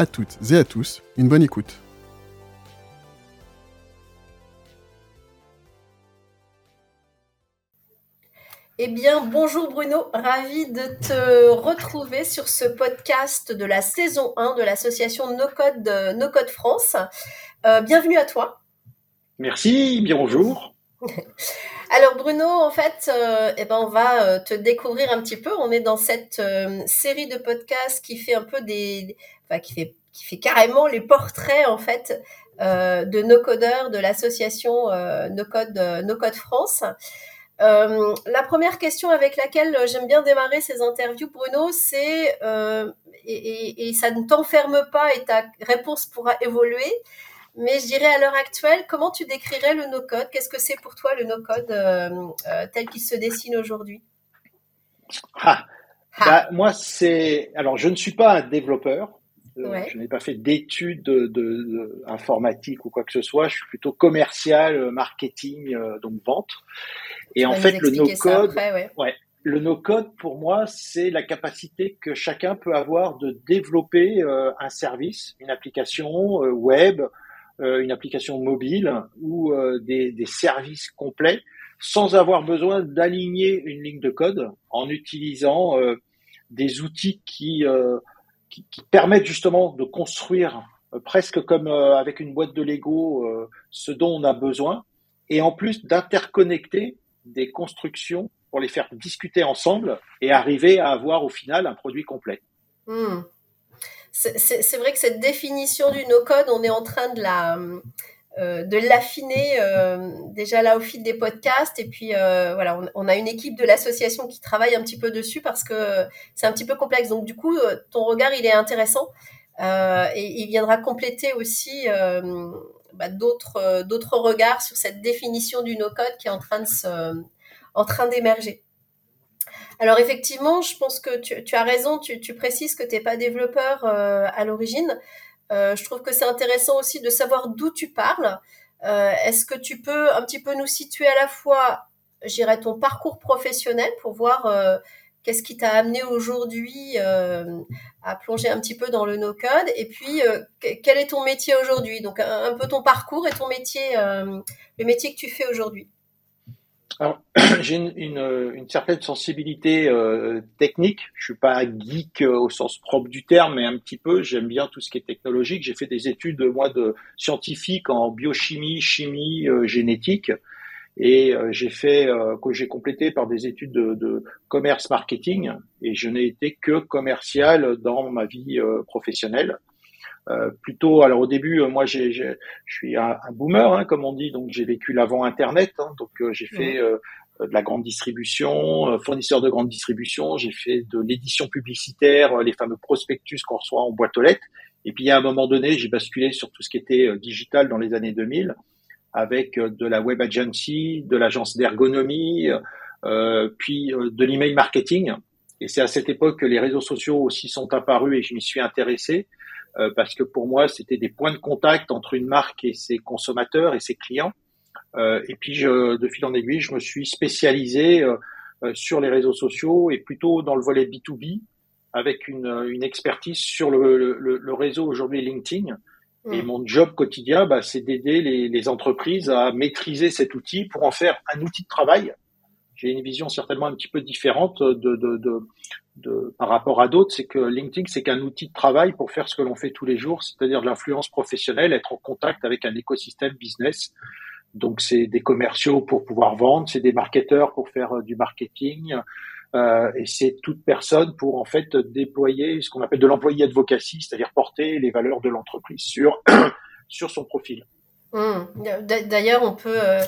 à toutes et à tous une bonne écoute. Eh bien, bonjour Bruno, ravi de te retrouver sur ce podcast de la saison 1 de l'association No Code, no Code France. Euh, bienvenue à toi. Merci, bien bonjour. Alors Bruno, en fait, euh, eh ben, on va euh, te découvrir un petit peu. On est dans cette série de podcasts qui fait un peu des, qui fait carrément les portraits en fait de nos codeurs de l'association No Code No Code France. Euh, la première question avec laquelle j'aime bien démarrer ces interviews, Bruno, c'est, euh, et, ça ne t'enferme pas et ta réponse pourra évoluer, mais je dirais à l'heure actuelle, comment tu décrirais le no-code? Qu'est-ce que c'est pour toi le no-code euh, tel qu'il se dessine aujourd'hui? Ah, bah, Moi, c'est... Alors, je ne suis pas un développeur. Je n'ai pas fait d'études de, informatique ou quoi que ce soit. Je suis plutôt commercial, marketing, donc vente. Et en fait, le no-code, ouais. le no-code pour moi, c'est la capacité que chacun peut avoir de développer euh, un service, une application euh, web, euh, une application mobile ou des, des, services complets sans avoir besoin d'aligner une ligne de code en utilisant des outils qui, qui, qui, permettent justement de construire presque comme avec une boîte de Lego ce dont on a besoin et en plus d'interconnecter des constructions pour les faire discuter ensemble et arriver à avoir au final un produit complet. Hmm. C'est vrai que cette définition du no-code, on est en train de la euh, de l'affiner euh, déjà là au fil des podcasts. Et puis euh, voilà on, a une équipe de l'association qui travaille un petit peu dessus parce que c'est un petit peu complexe. Donc du coup ton regard il est intéressant. Et il viendra compléter aussi bah, d'autres d'autres regards sur cette définition du no-code qui est en train de se, en train d'émerger. Alors effectivement, je pense que tu, as raison, tu, précises que tu n'es pas développeur euh, à l'origine. Euh, je trouve que c'est intéressant aussi de savoir d'où tu parles. Euh, Est-ce que tu peux un petit peu nous situer à la fois, j'irais, ton parcours professionnel pour voir Qu'est-ce qui t'a amené aujourd'hui à plonger un petit peu dans le no-code Et puis, quel est ton métier aujourd'hui? Donc, un, peu ton parcours et ton métier, le métier que tu fais aujourd'hui. J'ai une, une, une, certaine sensibilité technique. Je suis pas geek au sens propre du terme, mais un petit peu. J'aime bien tout ce qui est technologique. J'ai fait des études moi de scientifique en biochimie, chimie, génétique et euh, j'ai fait euh, que j'ai complété par des études de, de, commerce marketing et je n'ai été que commercial dans ma vie euh, professionnelle. Euh, plutôt, alors au début, moi, j'ai, je suis un, un boomer, hein, comme on dit, donc j'ai vécu l'avant Internet, hein, donc j'ai fait de la grande distribution, fournisseur de grande distribution, j'ai fait de l'édition publicitaire, les fameux prospectus qu'on reçoit en boîte aux lettres, et puis à un moment donné, j'ai basculé sur tout ce qui était digital dans les années 2000 avec euh, de la web agency, de l'agence d'ergonomie, euh, puis euh, de l'email marketing. Et c'est à cette époque que les réseaux sociaux aussi sont apparus et je m'y suis intéressé parce que pour moi, c'était des points de contact entre une marque et ses consommateurs et ses clients. et puis, je, de fil en aiguille, je me suis spécialisé sur les réseaux sociaux et plutôt dans le volet B2B avec une, une expertise sur le, le, le réseau aujourd'hui LinkedIn et mm. mon job quotidien, bah, c'est d'aider les, les, entreprises à maîtriser cet outil pour en faire un outil de travail. J'ai une vision certainement un petit peu différente de, de, de, de par rapport à d'autres. C'est que LinkedIn, c'est qu'un outil de travail pour faire ce que l'on fait tous les jours, c'est-à-dire de l'influence professionnelle, être en contact avec un écosystème business. Donc, c'est des commerciaux pour pouvoir vendre, c'est des marketeurs pour faire euh, du marketing, euh, et c'est toute personne pour en fait déployer ce qu'on appelle de l'employé advocacy, c'est-à-dire porter les valeurs de l'entreprise sur sur son profil. Mmh. D'ailleurs, on peut euh,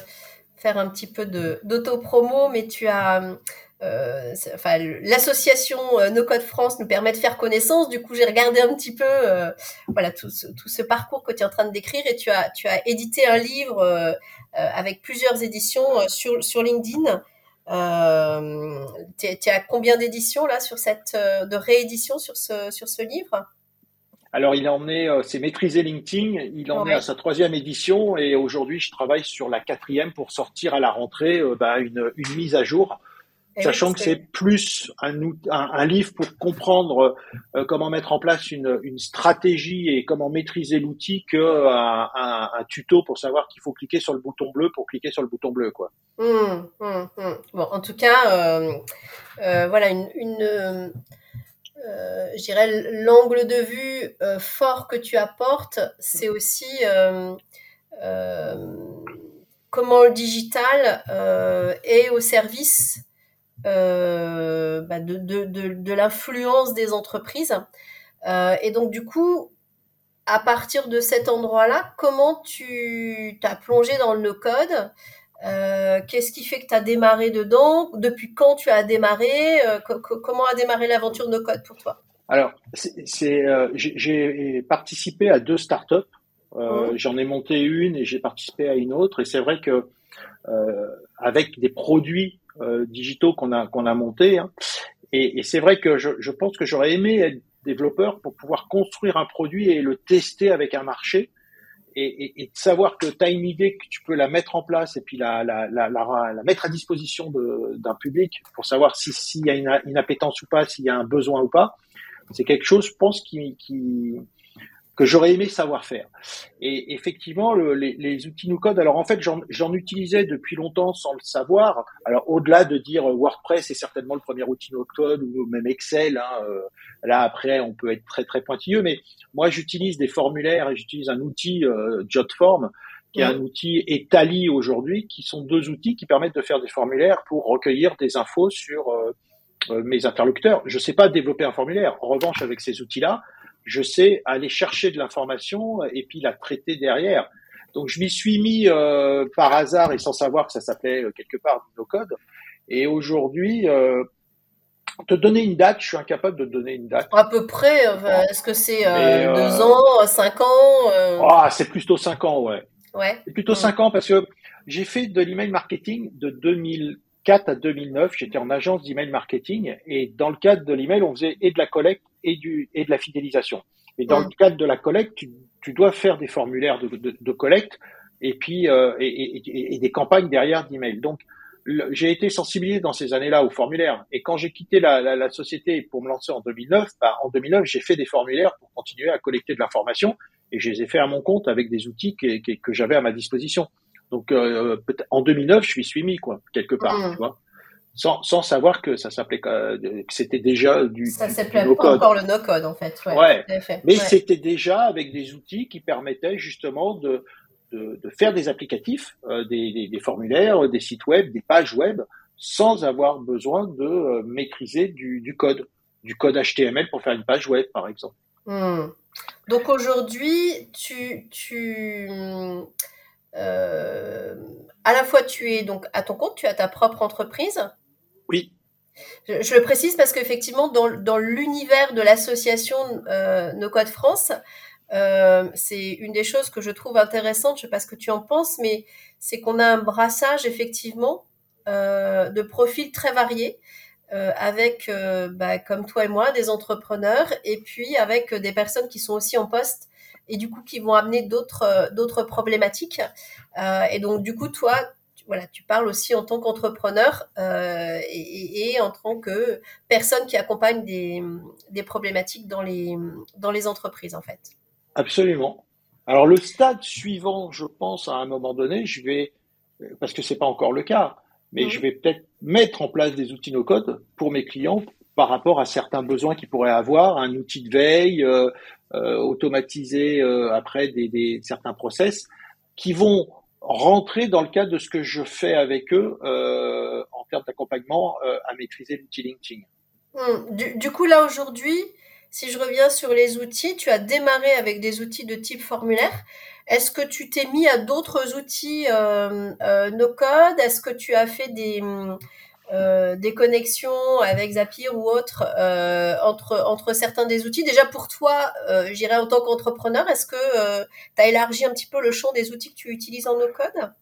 faire un petit peu d'auto-promo, mais tu as euh, enfin, l'association euh, No Code France nous permet de faire connaissance. Du coup, j'ai regardé un petit peu, euh, voilà, tout ce, tout ce, parcours que tu es en train de décrire et tu as, tu as édité un livre euh, avec plusieurs éditions sur, sur LinkedIn. Euh, tu as combien d'éditions là sur cette de réédition sur ce sur ce livre? Alors, il en est, c'est maîtriser LinkedIn. Il en est à sa troisième édition et aujourd'hui, je travaille sur la quatrième pour sortir à la rentrée bah, une, une mise à jour eh sachant que c'est plus un, un, livre pour comprendre euh, comment mettre en place une, une, stratégie et comment maîtriser l'outil que un, un, tuto pour savoir qu'il faut cliquer sur le bouton bleu pour cliquer sur le bouton bleu quoi. Mmh, mmh, mmh. Bon, en tout cas, euh, euh, voilà une, une euh, je dirais l'angle de vue euh, fort que tu apportes, c'est aussi comment le digital est au service euh, bah de, de, de, de l'influence des entreprises. Euh, et donc, du coup, à partir de cet endroit-là, comment tu t'as plongé dans le no-code euh, Qu'est-ce qui fait que tu as démarré dedans? Depuis quand tu as démarré? Euh, Comment a démarré l'aventure no-code pour toi? Alors, c'est, euh, j'ai participé à deux startups. Euh, mmh. J'en ai monté une et j'ai participé à une autre. Et c'est vrai que avec des produits euh, digitaux qu'on a qu'on a montés. Hein. Et, et c'est vrai que je, je pense que j'aurais aimé être développeur pour pouvoir construire un produit et le tester avec un marché. Et, et, et de savoir que tu as une idée, que tu peux la mettre en place et puis la, la, la, la, mettre à disposition d'un public pour savoir s'il y a une, une, appétence ou pas, s'il y a un besoin ou pas, c'est quelque chose, je pense, qui, qui, que j'aurais aimé savoir faire. Et effectivement, le, les, les, outils no-code, alors en fait, j'en utilisais depuis longtemps sans le savoir. Alors au-delà de dire WordPress est certainement le premier outil no-code ou même Excel, hein, euh, là après on peut être très très pointilleux, mais moi j'utilise des formulaires et j'utilise un outil euh, Jotform qui est un outil et Tally aujourd'hui, qui sont deux outils qui permettent de faire des formulaires pour recueillir des infos sur euh, euh mes interlocuteurs. Je ne sais pas développer un formulaire. En revanche, avec ces outils-là, je sais aller chercher de l'information et puis la traiter derrière. Donc je m'y suis mis euh, par hasard et sans savoir que ça s'appelait euh, quelque part no code. Et aujourd'hui, euh, te donner une date, je suis incapable de donner une date. À peu près, est-ce que c'est euh, deux ans, cinq ans Ah, c'est plutôt cinq ans, ouais. Ouais. C'est plutôt cinq ans parce que j'ai fait de l'email marketing de 2004 à 2009. J'étais en agence d'email marketing et dans le cadre de l'email, on faisait et de la collecte et, du, et de la fidélisation. Et dans le cadre de la collecte, tu, tu dois faire des formulaires de, de, de collecte et puis euh, et, et, et, des campagnes derrière d'email. Donc j'ai été sensibilisé dans ces années-là aux formulaires. Et quand j'ai quitté la, la, la, société pour me lancer en 2009, bah, en 2009 j'ai fait des formulaires pour continuer à collecter de l'information et je les ai fait à mon compte avec des outils que, que, que j'avais à ma disposition. Donc euh, en 2009 je suis mis quoi quelque part, mmh. tu vois sans, sans savoir que ça s'appelait que c'était déjà du ça s'appelait pas encore le no code en fait ouais, ouais. mais ouais. c'était déjà avec des outils qui permettaient justement de de, de faire des applicatifs euh, des, des, des, formulaires des sites web des pages web sans avoir besoin de euh, maîtriser du, du, code du code HTML pour faire une page web par exemple hmm. donc aujourd'hui tu tu euh, à la fois tu es donc à ton compte tu as ta propre entreprise oui. Je, je le précise parce qu'effectivement, dans, dans l'univers de l'association euh, No Code France, euh, c'est une des choses que je trouve intéressante. Je sais pas ce que tu en penses, mais c'est qu'on a un brassage effectivement euh, de profils très variés. Euh, avec, euh, bah, comme toi et moi, des entrepreneurs, et puis avec des personnes qui sont aussi en poste et du coup qui vont amener d'autres d'autres problématiques. Euh, et donc du coup, toi, voilà, tu parles aussi en tant qu'entrepreneur euh, et, en tant que personne qui accompagne des, problématiques dans les, dans les entreprises, en fait. Absolument. Alors le stade suivant, je pense, à un moment donné, je vais, parce que c'est pas encore le cas, mais mmh. je vais peut-être mettre en place des outils no-code pour mes clients par rapport à certains besoins qu'ils pourraient avoir, un outil de veille, euh, euh, automatiser euh, après des, des, certains process qui vont rentrer dans le cadre de ce que je fais avec eux euh, en termes d'accompagnement euh, à maîtriser l'outil LinkedIn. Hum, du, du, coup, là, aujourd'hui, si je reviens sur les outils, tu as démarré avec des outils de type formulaire. Est-ce que tu t'es mis à d'autres outils euh, euh no-code Est-ce que tu as fait des, des connexions avec Zapier ou autres entre, entre certains des outils? Déjà pour toi, j'irais en tant qu'entrepreneur, est-ce que tu as élargi un petit peu le champ des outils que tu utilises en no-code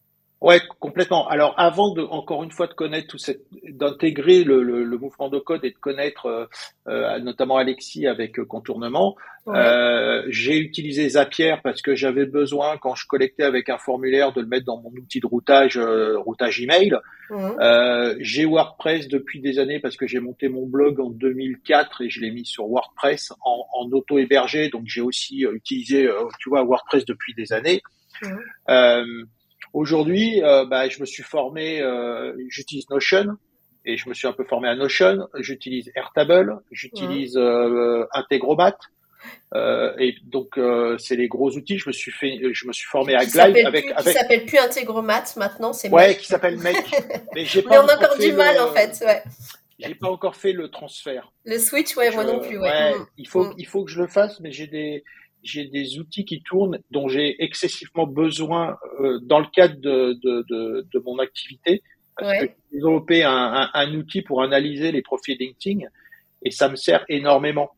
Ouais, complètement. Alors, avant de, encore une fois, de connaître tout cette, d'intégrer le, le, le, mouvement de code et de connaître euh, euh notamment Alexis avec euh, contournement, euh, j'ai utilisé Zapier parce que j'avais besoin, quand je collectais avec un formulaire, de le mettre dans mon outil de routage, euh, routage email. Euh, j'ai WordPress depuis des années parce que j'ai monté mon blog en 2004 et je l'ai mis sur WordPress en, en auto-hébergé. Donc, j'ai aussi utilisé, tu vois, WordPress depuis des années. Aujourd'hui, euh, bah, je me suis formé, euh, j'utilise Notion et je me suis un peu formé à Notion. J'utilise Airtable, j'utilise euh, Integromat. Euh, et donc c'est les gros outils. Je me suis fait, je me suis formé à Glide avec, avec. Qui s'appelle plus Integromat maintenant, c'est. Ouais, qui s'appelle Make. Mais j'ai pas. Mais on a encore du mal en fait. Ouais. J'ai pas encore fait le transfert. Le switch, ouais, moi non plus. Ouais. ouais mm. Il faut, mm. il faut que je le fasse, mais j'ai des, j'ai des outils qui tournent dont j'ai excessivement besoin euh, dans le cadre de, de, de, de mon activité. Parce que j'ai développé un, un, un, outil pour analyser les profils LinkedIn et ça me sert énormement.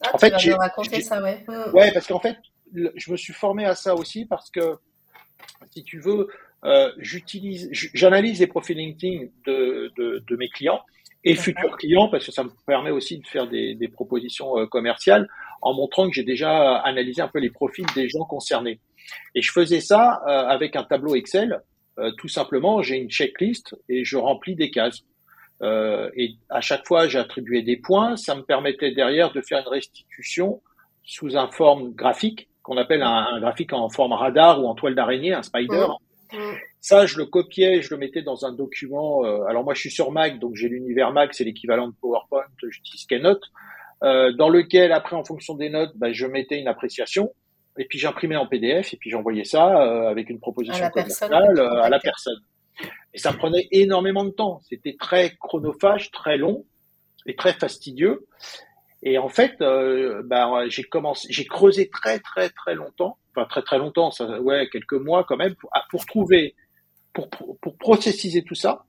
Ah, en tu fait, j'ai ça, ouais. Ouais, parce qu'en fait, je me suis formé à ça aussi parce que si tu veux, euh, j'utilise, j'analyse les profils LinkedIn de, de, de mes clients et futurs clients parce que ça me permet aussi de faire des, des propositions euh, commerciales en montrant que j'ai déjà analysé un peu les profils des gens concernés. Et je faisais ça euh, avec un tableau Excel. Euh, tout simplement, j'ai une checklist et je remplis des cases. Euh, et à chaque fois, j'attribuais des points. Ça me permettait derrière de faire une restitution sous un forme graphique qu'on appelle un, graphique en forme radar ou en toile d'araignée, un spider. Mmh. Mmh. Ça, je le copiais, je le mettais dans un document. alors moi, je suis sur Mac, donc j'ai l'univers Mac, c'est l'équivalent de PowerPoint. J'utilise Keynote. Euh, dans lequel après en fonction des notes, bah, je mettais une appréciation et puis j'imprimais en PDF et puis j'envoyais ça euh, avec une proposition commerciale euh, à la personne. Et ça prenait énormément de temps. C'était très chronophage, très long et très fastidieux. Et en fait, bah, j'ai commencé, j'ai creusé très très très longtemps, enfin très très longtemps, ça, ouais, quelques mois quand même, pour, pour trouver, pour, pour, processiser tout ça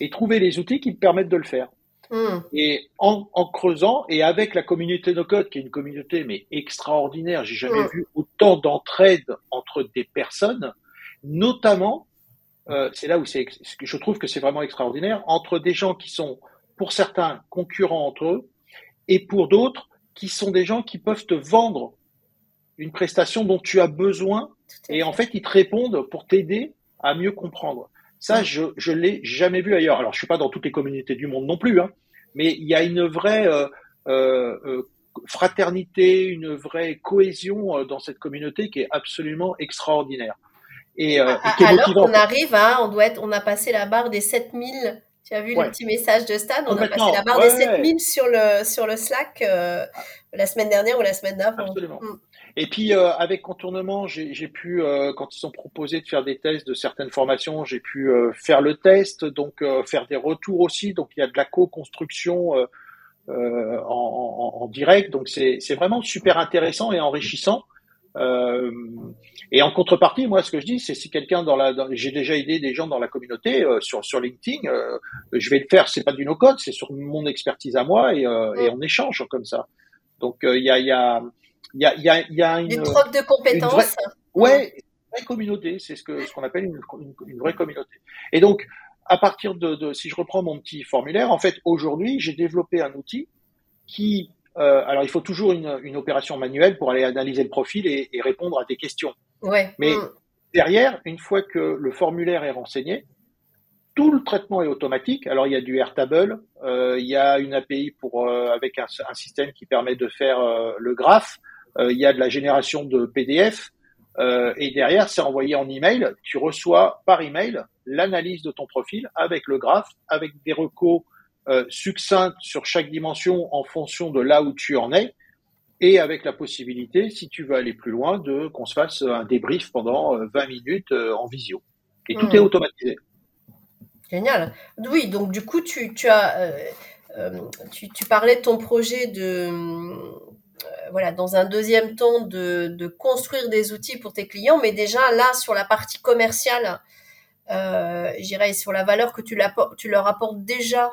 et trouver les outils qui me permettent de le faire. Hmm. Et en, en, creusant et avec la communauté no code, qui est une communauté mais extraordinaire, j'ai jamais hmm. vu autant d'entraide entre des personnes, notamment, euh, c'est là où c'est, je trouve que c'est vraiment extraordinaire, entre des gens qui sont pour certains concurrents entre eux et pour d'autres qui sont des gens qui peuvent te vendre une prestation dont tu as besoin et en fait ils te répondent pour t'aider à mieux comprendre. Ça, je je l'ai jamais vu ailleurs. Alors, je suis pas dans toutes les communautés du monde non plus, hein, mais il y a une vraie euh, euh, euh fraternité, une vraie cohésion dans cette communauté qui est absolument extraordinaire. Et, alors qu'on arrive à, on doit être, on a passé la barre des 7000 tu as vu le petit message de Stan? On a passé la barre des 7000 sur le, sur le Slack euh, la semaine dernière ou la semaine d'avant. Absolument. Mm. Et puis euh, avec contournement, j'ai pu, euh, quand ils ont proposé de faire des tests de certaines formations, j'ai pu euh, faire le test, donc faire des retours aussi. Donc il y a de la co-construction en, en, en, direct. Donc c'est vraiment super intéressant et enrichissant. et en contrepartie, moi, ce que je dis, c'est si quelqu'un dans la, j'ai déjà aidé des gens dans la communauté sur sur LinkedIn, je vais le faire. C'est pas du no code, c'est sur mon expertise à moi et, et on échange comme ça. Donc il y a, y a il y a, y, a, y a une, une troque de compétences. Vraie, ouais, une vraie communauté, c'est ce que ce qu'on appelle une, une, vraie communauté. Et donc, à partir de, de, si je reprends mon petit formulaire, en fait, aujourd'hui, j'ai développé un outil qui, euh, alors il faut toujours une, opération manuelle pour aller analyser le profil et, et répondre à des questions. Ouais. Mais mm. derrière, une fois que le formulaire est renseigné, tout le traitement est automatique. Alors il y a du Airtable, euh, il y a une API pour euh, avec un, un, système qui permet de faire euh, le graphe. Euh, il y a de la génération de PDF, euh, et derrière, c'est envoyé en email. Tu reçois par email l'analyse de ton profil avec le graphe, avec des recos euh, succincts sur chaque dimension en fonction de là où tu en es, et avec la possibilité, si tu veux aller plus loin, de qu'on se fasse un débrief pendant 20 minutes en visio. Et tout mmh. est automatisé. Génial. Oui, donc du coup, tu, tu as, tu, tu, parlais de ton projet de voilà, dans un deuxième temps, de, de, construire des outils pour tes clients. Mais déjà, là, sur la partie commerciale, euh, j'irais sur la valeur que tu, tu leur apportes déjà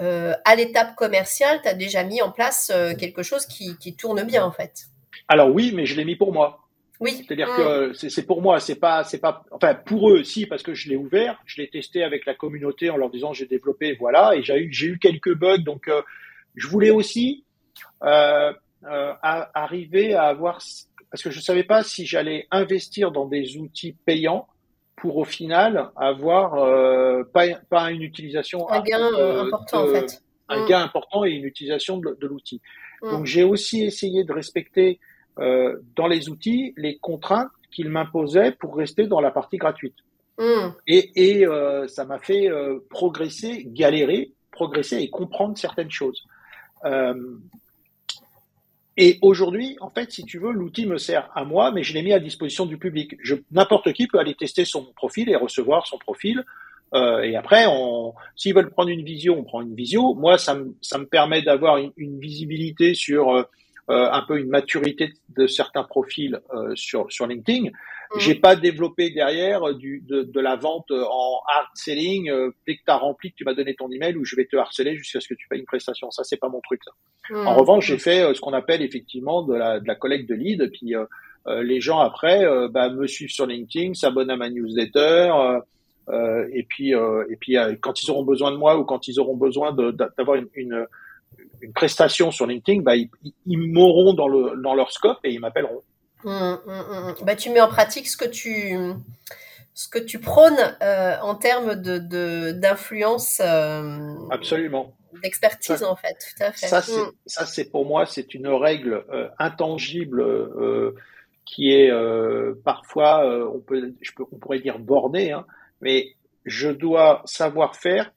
euh, à l'étape commerciale, tu as déjà mis en place euh, quelque chose qui, qui, tourne bien en fait. Alors oui, mais je l'ai mis pour moi. Oui. C'est-à-dire que mm. c'est pour moi, c'est pas, c'est pas, enfin pour eux aussi parce que je l'ai ouvert, je l'ai testé avec la communauté en leur disant j'ai développé, voilà, et j'ai eu, j'ai eu quelques bugs, donc euh, je voulais aussi euh, euh, arriver à avoir, parce que je savais pas si j'allais investir dans des outils payants pour au final avoir euh, pas, pas une utilisation un gain important en fait un mm. gain important et une utilisation de, l'outil mm. donc j'ai aussi essayé de respecter dans les outils les contraintes qu'ils m'imposaient pour rester dans la partie gratuite mm. et, et euh, ça m'a fait euh, progresser galérer progresser et comprendre certaines choses euh, et aujourd'hui, en fait, si tu veux, l'outil me sert à moi, mais je l'ai mis à disposition du public. N'importe qui peut aller tester son profil et recevoir son profil. Euh, et après, s'ils veulent prendre une visio, on prend une visio. Moi, ça me, ça me permet d'avoir une, une, visibilité sur euh, euh, un peu une maturité de certains profils euh, sur, sur LinkedIn. Mm. J'ai pas développé derrière du, de, de, la vente en hard selling. Euh, dès que tu as rempli, que tu m'as donné ton email, ou je vais te harceler jusqu'à ce que tu payes une prestation. Ça, c'est pas mon truc. Ça. Mm. En revanche, j'ai fait ce qu'on appelle effectivement de la, de la collecte de leads. Puis euh, les gens après bah, me suivent sur LinkedIn, s'abonnent à ma newsletter. et puis, et puis quand ils auront besoin de moi ou quand ils auront besoin d'avoir une, une une prestation sur LinkedIn, bah, ils, ils m'auront dans, le, dans leur scope et ils m'appelleront. Hum, hum, hum, bah, tu mets en pratique ce que tu, ce que tu prônes euh, en termes de, d'influence. Euh, Absolument. D'expertise, en fait, tout à fait. Ça, c'est, ça, c'est pour moi, c'est une règle euh, intangible euh, qui est parfois, on, peut, je peux, on pourrait dire bornée, hein, mais je dois savoir faire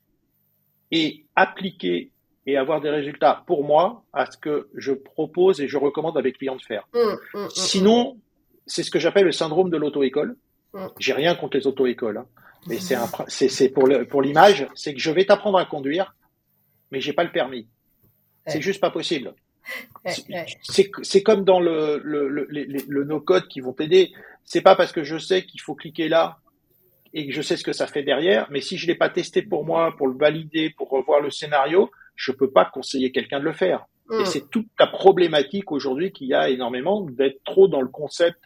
et appliquer et avoir des résultats pour moi à ce que je propose et je recommande à mes clients de faire. Mmh, mmh, mmh, Sinon, c'est ce que j'appelle le syndrome de l'auto-école. J'ai rien contre les auto-écoles, hein. mais c'est pour l'image, c'est que je vais t'apprendre à conduire, mais j'ai pas le permis. C'est juste pas possible. C'est comme dans le, le, le, le no-code qui vont t'aider. C'est pas parce que je sais qu'il faut cliquer là et que je sais ce que ça fait derrière, mais si je l'ai pas testé pour moi, pour le valider, pour revoir le scénario, je peux pas conseiller quelqu'un de le faire. Et mm. c'est toute la problématique aujourd'hui qu'il y a énormément d'être trop dans le concept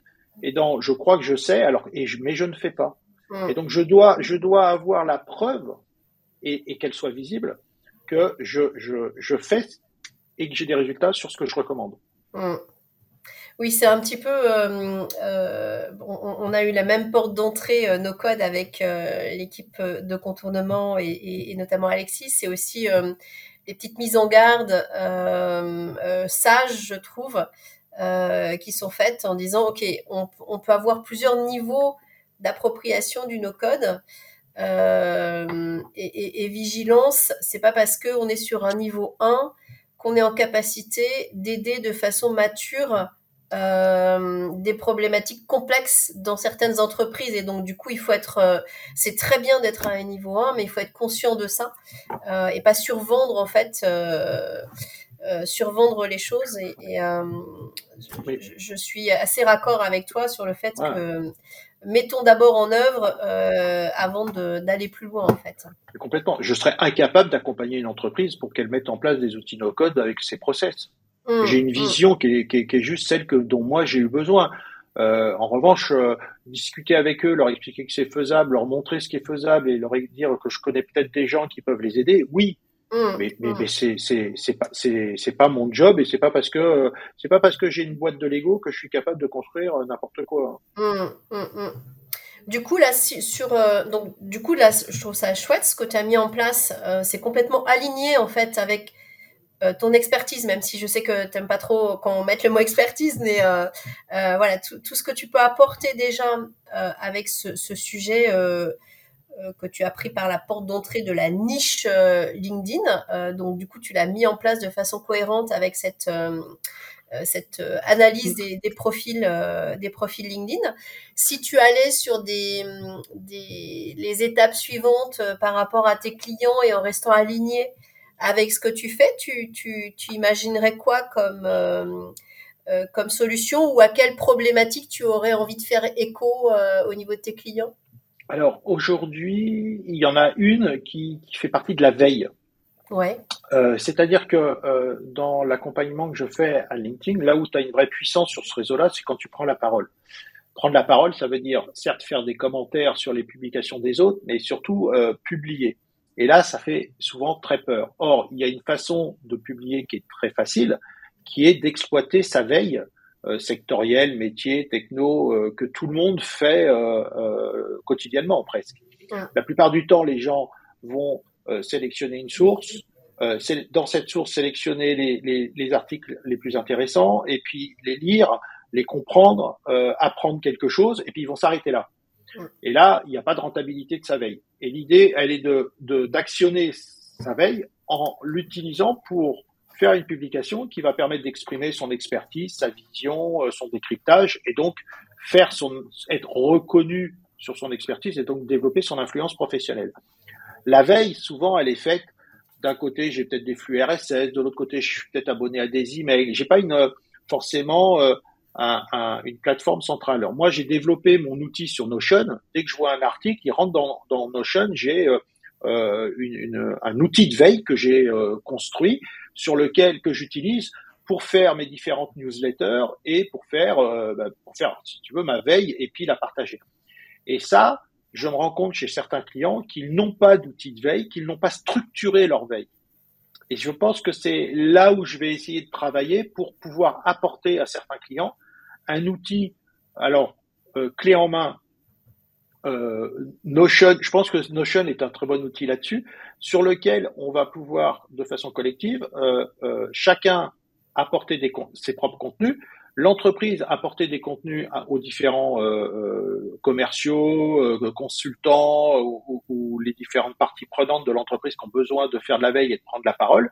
et dans je crois que je sais alors et je, mais je ne fais pas. Mm. Et donc je dois je dois avoir la preuve et, et qu'elle soit visible que je, je, je fais et que j'ai des résultats sur ce que je recommande. Mm. Oui, c'est un petit peu. Euh, euh, on, on, a eu la même porte d'entrée euh, nos codes avec euh, l'équipe de contournement et, et, et, notamment Alexis. C'est aussi des petites mises en garde euh, euh, sages, je trouve, euh, qui sont faites en disant, OK, on, peut avoir plusieurs niveaux d'appropriation du no-code. Euh, et, et, et, vigilance, c'est pas parce qu'on est sur un niveau 1 qu'on est en capacité d'aider de façon mature euh, des problématiques complexes dans certaines entreprises et donc du coup il faut être euh, c'est très bien d'être à un niveau 1 mais il faut être conscient de ça euh, et pas survendre en fait survendre les choses et, et je, je, suis assez raccord avec toi sur le fait que mettons d'abord en œuvre avant d'aller plus loin en fait. Complètement. Je serais incapable d'accompagner une entreprise pour qu'elle mette en place des outils no code avec ses process. Mmh, j'ai une mmh. vision qui, est, qui, est, qui, est, juste celle que dont moi j'ai eu besoin. Euh, en revanche, euh, discuter avec eux, leur expliquer que c'est faisable, leur montrer ce qui est faisable et leur dire que je connais peut-être des gens qui peuvent les aider, oui. Mmh, mais, mais, mais c'est pas c'est c'est pas mon job et c'est pas parce que c'est pas parce que j'ai une boîte de Lego que je suis capable de construire n'importe quoi. Du coup là sur euh, donc du coup là je trouve ça chouette ce que tu as mis en place euh, c'est complètement aligné en fait avec euh, ton expertise, même si je sais que tu n'aimes pas trop qu'on mette le mot expertise, mais euh, euh, voilà, tout, ce que tu peux apporter déjà avec ce, sujet que tu as pris par la porte d'entrée de la niche LinkedIn. donc du coup, tu l'as mis en place de façon cohérente avec cette cette analyse des, des profils des profils LinkedIn. Si tu allais sur des, des les étapes suivantes par rapport à tes clients et en restant aligné avec ce que tu fais, tu, tu, tu imaginerais quoi comme, euh, euh, comme solution ou à quelle problématique tu aurais envie de faire écho euh, au niveau de tes clients? Alors aujourd'hui, il y en a une qui, qui fait partie de la veille. Ouais. C'est-à-dire que dans l'accompagnement que je fais à LinkedIn, là où tu as une vraie puissance sur ce réseau-là, c'est quand tu prends la parole. Prendre la parole, ça veut dire certes faire des commentaires sur les publications des autres, mais surtout publier. Et là, ça fait souvent très peur. Or, il y a une façon de publier qui est très facile, qui est d'exploiter sa veille euh, sectorielle, métier, techno, euh, que tout le monde fait euh, quotidiennement presque. La plupart du temps, les gens vont sélectionner une source, dans cette source sélectionner les, les, les, articles les plus intéressants et puis les lire, les comprendre, apprendre quelque chose et puis ils vont s'arrêter là. Et là, il n'y a pas de rentabilité de sa veille. Et l'idée, elle est de d'actionner sa veille en l'utilisant pour faire une publication qui va permettre d'exprimer son expertise, sa vision, euh, son décryptage, et donc faire son être reconnu sur son expertise et donc développer son influence professionnelle. La veille, souvent, elle est faite d'un côté, j'ai peut-être des flux RSS, de l'autre côté, je suis peut-être abonné à des emails. J'ai pas une forcément euh, un, une plateforme centrale. Alors moi, j'ai développé mon outil sur Notion. Dès que je vois un article qui rentre dans, dans Notion, j'ai euh, euh une, une, un outil de veille que j'ai euh, construit sur lequel que j'utilise pour faire mes différentes newsletters et pour faire, euh, bah, pour faire, si tu veux, ma veille et puis la partager. Et ça, je me rends compte chez certains clients qu'ils n'ont pas d'outil de veille, qu'ils n'ont pas structuré leur veille. Et je pense que c'est là où je vais essayer de travailler pour pouvoir apporter à certains clients un outil, alors euh, clé en main, euh, Notion, je pense que Notion est un très bon outil là-dessus, sur lequel on va pouvoir, de façon collective, euh, euh chacun apporter des, ses propres contenus, l'entreprise apporter des contenus aux différents euh, euh, commerciaux, consultants ou, ou, les différentes parties prenantes de l'entreprise qui ont besoin de faire de la veille et de prendre la parole,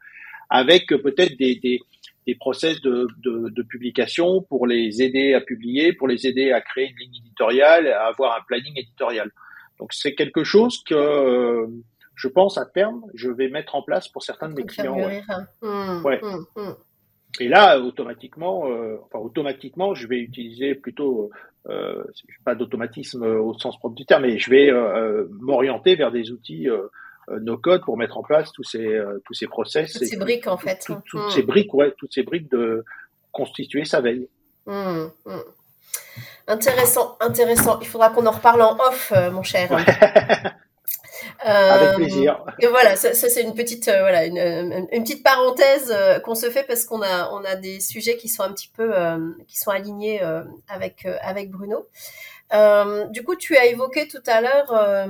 avec peut-être des, des, des process de, de, de, publication pour les aider à publier, pour les aider à créer une ligne éditoriale, à avoir un planning éditorial. Donc c'est quelque chose que euh, je pense à terme, je vais mettre en place pour certains de mes clients. Ouais. Mmh, ouais. Mmh, mmh. Et là, automatiquement, euh, enfin automatiquement, je vais utiliser plutôt euh, pas d'automatisme au sens propre du terme, mais je vais euh, m'orienter vers des outils euh, nos codes pour mettre en place tous ces euh, tous ces process. Toutes ces briques en fait. toutes hmm. ces briques, ouais, toutes ces briques de constituer sa veille. Hmm, hmm. Intéressant, intéressant. Il faudra qu'on en reparle en off, euh, mon cher. Avec plaisir. Et voilà, ça, c'est une petite, voilà, une, une, petite parenthèse qu'on se fait parce qu'on a, on a des sujets qui sont un petit peu, qui sont alignés avec, avec Bruno. du coup, tu as évoqué tout à l'heure euh,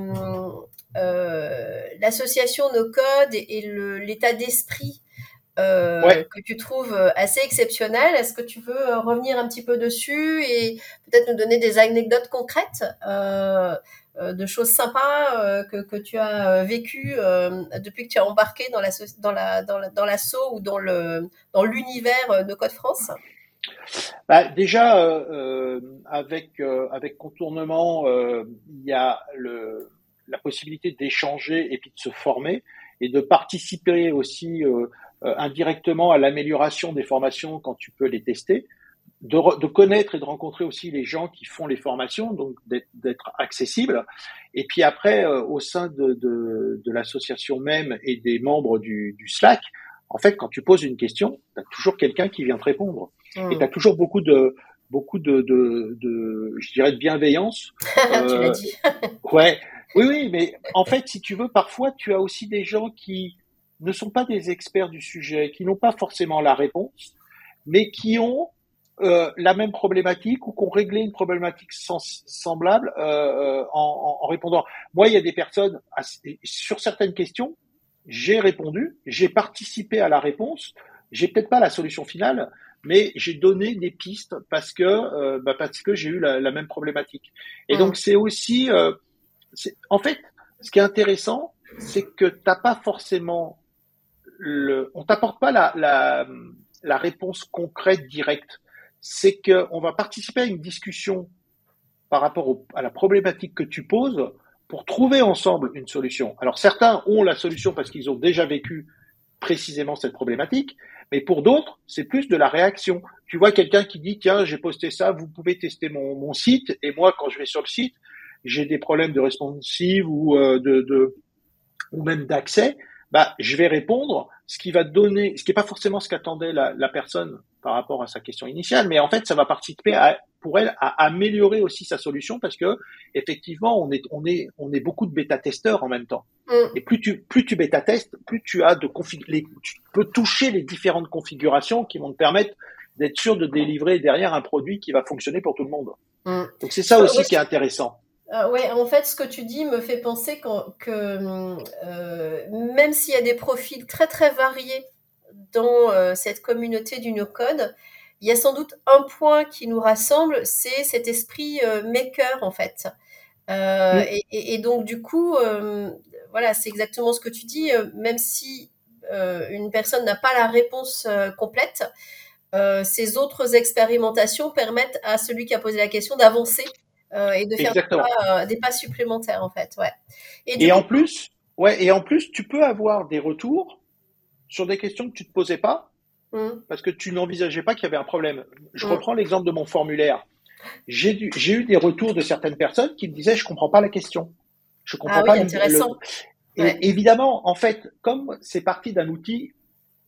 l'association No Code et, l'état d'esprit euh, que tu trouves euh, assez exceptionnel. Est-ce que tu veux revenir un petit peu dessus et peut-être nous donner des anecdotes concrètes de choses sympas que, que, tu as vécues depuis que tu as embarqué dans la dans la dans dans l'assaut ou dans le dans l'univers No Code France? Bah, déjà avec avec contournement il y a le la possibilité d'échanger et puis de se former et de participer aussi euh, euh, indirectement à l'amélioration des formations quand tu peux les tester, de, de, connaître et de rencontrer aussi les gens qui font les formations, donc d'être accessible. Et puis après, euh, au sein de, de, de l'association même et des membres du, du, Slack, en fait, quand tu poses une question, tu as toujours quelqu'un qui vient te répondre. Mmh. Et tu as toujours beaucoup de beaucoup de, de, de, je dirais de bienveillance. tu l'as dit. ouais, oui, oui, mais en fait, si tu veux, parfois, tu as aussi des gens qui ne sont pas des experts du sujet, qui n'ont pas forcément la réponse, mais qui ont euh, la même problématique ou qui ont réglé une problématique semblable euh, euh, en, en, répondant. Moi, il y a des personnes, sur certaines questions, j'ai répondu, j'ai participé à la réponse, j'ai peut-être pas la solution finale, mais j'ai donné des pistes parce que euh, bah parce que j'ai eu la, la, même problématique. Et mmh. donc c'est aussi euh, en fait, ce qui est intéressant, c'est que t'as pas forcément le, on t'apporte pas la, la, la réponse concrète directe. C'est que on va participer à une discussion par rapport à la problématique que tu poses pour trouver ensemble une solution. Alors certains ont la solution parce qu'ils ont déjà vécu précisément cette problématique, mais pour d'autres, c'est plus de la réaction. Tu vois quelqu'un qui dit tiens, j'ai posté ça, vous pouvez tester mon, mon site, et moi quand je vais sur le site, j'ai des problèmes de responsive ou euh, de, de ou même d'accès, bah, je vais répondre ce qui va donner, ce qui n'est pas forcément ce qu'attendait la, la, personne par rapport à sa question initiale, mais en fait, ça va participer à, pour elle à améliorer aussi sa solution parce que effectivement, on est, on est, on est beaucoup de bêta-testeurs en même temps. Mm. Et plus tu, plus tu bêta-testes, plus tu as de config, tu peux toucher les différentes configurations qui vont te permettre d'être sûr de délivrer derrière un produit qui va fonctionner pour tout le monde. Mm. Donc c'est ça aussi qui est intéressant. Euh, ouais, en fait, ce que tu dis me fait penser que euh, même s'il y a des profils très très variés dans euh, cette communauté du no-code, il y a sans doute un point qui nous rassemble, c'est cet esprit euh, maker en fait. Et, et, donc du coup, voilà, c'est exactement ce que tu dis. même si une personne n'a pas la réponse complète, ces autres expérimentations permettent à celui qui a posé la question d'avancer euh, et de faire des pas, euh, des pas, supplémentaires en fait. Ouais. Et, et en plus, ouais, et en plus, tu peux avoir des retours sur des questions que tu te posais pas mmh. parce que tu n'envisageais pas qu'il y avait un problème. Je mmh. reprends l'exemple de mon formulaire. J'ai eu des retours de certaines personnes qui me disaient je comprends pas la question. Je comprends ah, pas. Oui, intéressant. Et évidemment, en fait, comme c'est parti d'un outil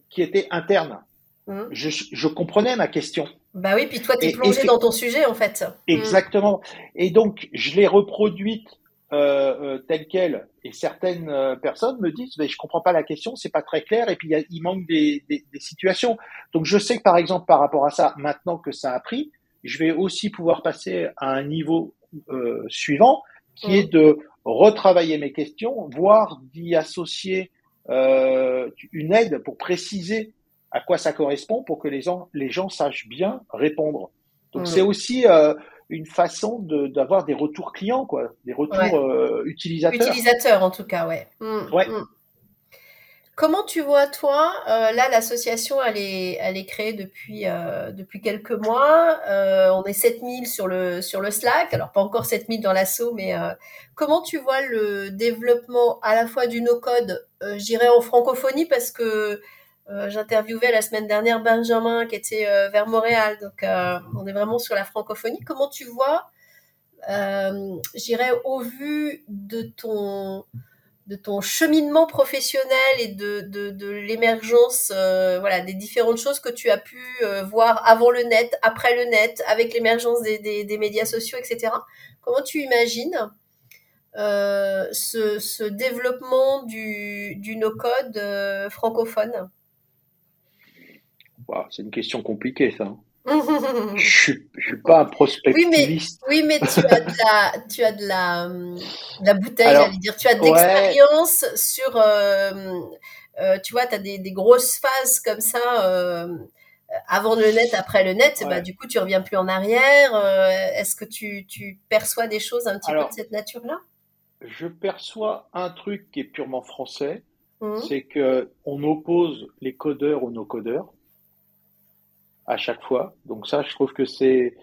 qui était interne, mmh. je, je comprenais ma question. Bah oui, puis toi, tu es plongé dans ton sujet, en fait. Exactement. Et donc, je l'ai reproduite euh, euh, telle quelle. Et certaines euh, personnes me disent, mais je comprends pas la question, c'est pas très clair, et puis il manque des, des, des, situations. Donc, je sais que, par exemple, par rapport à ça, maintenant que ça a pris, je vais aussi pouvoir passer à un niveau euh, suivant, qui mm. est de retravailler mes questions, voire d'y associer euh, une aide pour préciser à quoi ça correspond pour que les gens, les gens sachent bien répondre. Donc mm. c'est aussi euh, une façon d'avoir des retours clients, quoi, des retours euh, utilisateurs. Utilisateurs en tout cas, ouais. Mm. ouais. Mm. Comment tu vois toi euh, là l'association elle est elle est créée depuis depuis quelques mois on est 7000 sur le sur le Slack alors pas encore 7000 dans l'assaut mais comment tu vois le développement à la fois du no code j'irais en francophonie? Parce que j'interviewais la semaine dernière Benjamin qui était euh, vers Montréal, donc euh, on est vraiment sur la francophonie. Comment tu vois, j'irais au vu de ton de ton cheminement professionnel et de, de, de l'émergence voilà des différentes choses que tu as pu voir avant le net, après le net, avec l'émergence des, des, des, médias sociaux, etc. Comment tu imagines ce, ce, développement du, du no-code francophone? C'est une question compliquée, ça. je, suis, suis pas un prospectiviste. Oui, mais, oui, mais tu as de la, tu as de la, la bouteille, j'allais dire. Tu as de l'expérience sur, euh, euh, tu vois, tu as des, des, grosses phases comme ça, euh, avant le net, après le net. Bah, du coup, tu reviens plus en arrière. Est-ce que tu, tu, perçois des choses un petit peu de cette nature-là? Je perçois un truc qui est purement français. Mmh. C'est que on oppose les codeurs aux no-codeurs à chaque fois. Donc ça, je trouve que c'est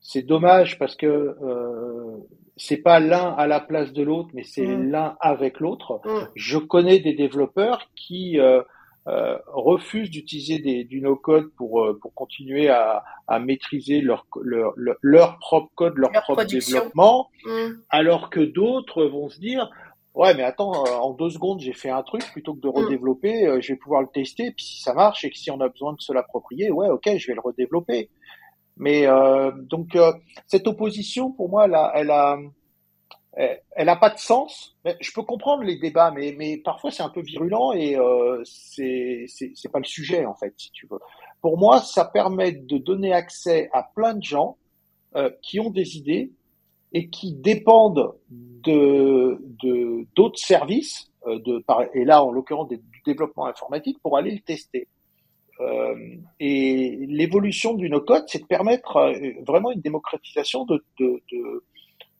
c'est dommage parce que euh, c'est pas l'un à la place de l'autre, mais c'est mm. l'un avec l'autre. Mm. Je connais des développeurs qui euh, euh, refusent d'utiliser du no-code pour euh, pour continuer à, à maîtriser leur, leur, leur propre code, leur, propre développement, mm. alors que d'autres vont se dire Ouais, mais attends, euh, en deux secondes, j'ai fait un truc plutôt que de mm. redévelopper. Euh, je vais pouvoir le tester, puis si ça marche et que si on a besoin de se l'approprier, ouais, ok, je vais le redévelopper. Mais euh, donc cette opposition, pour moi, elle a, elle a, elle, a pas de sens. Je peux comprendre les débats, mais, mais parfois c'est un peu virulent et euh, c'est c'est pas le sujet en fait, si tu veux. Pour moi, ça permet de donner accès à plein de gens qui ont des idées et qui dépendent de d'autres services, euh, de, et là en l'occurrence du développement informatique, pour aller le tester. Euh, et l'évolution du no-code, c'est de permettre euh, vraiment une démocratisation de, de, de,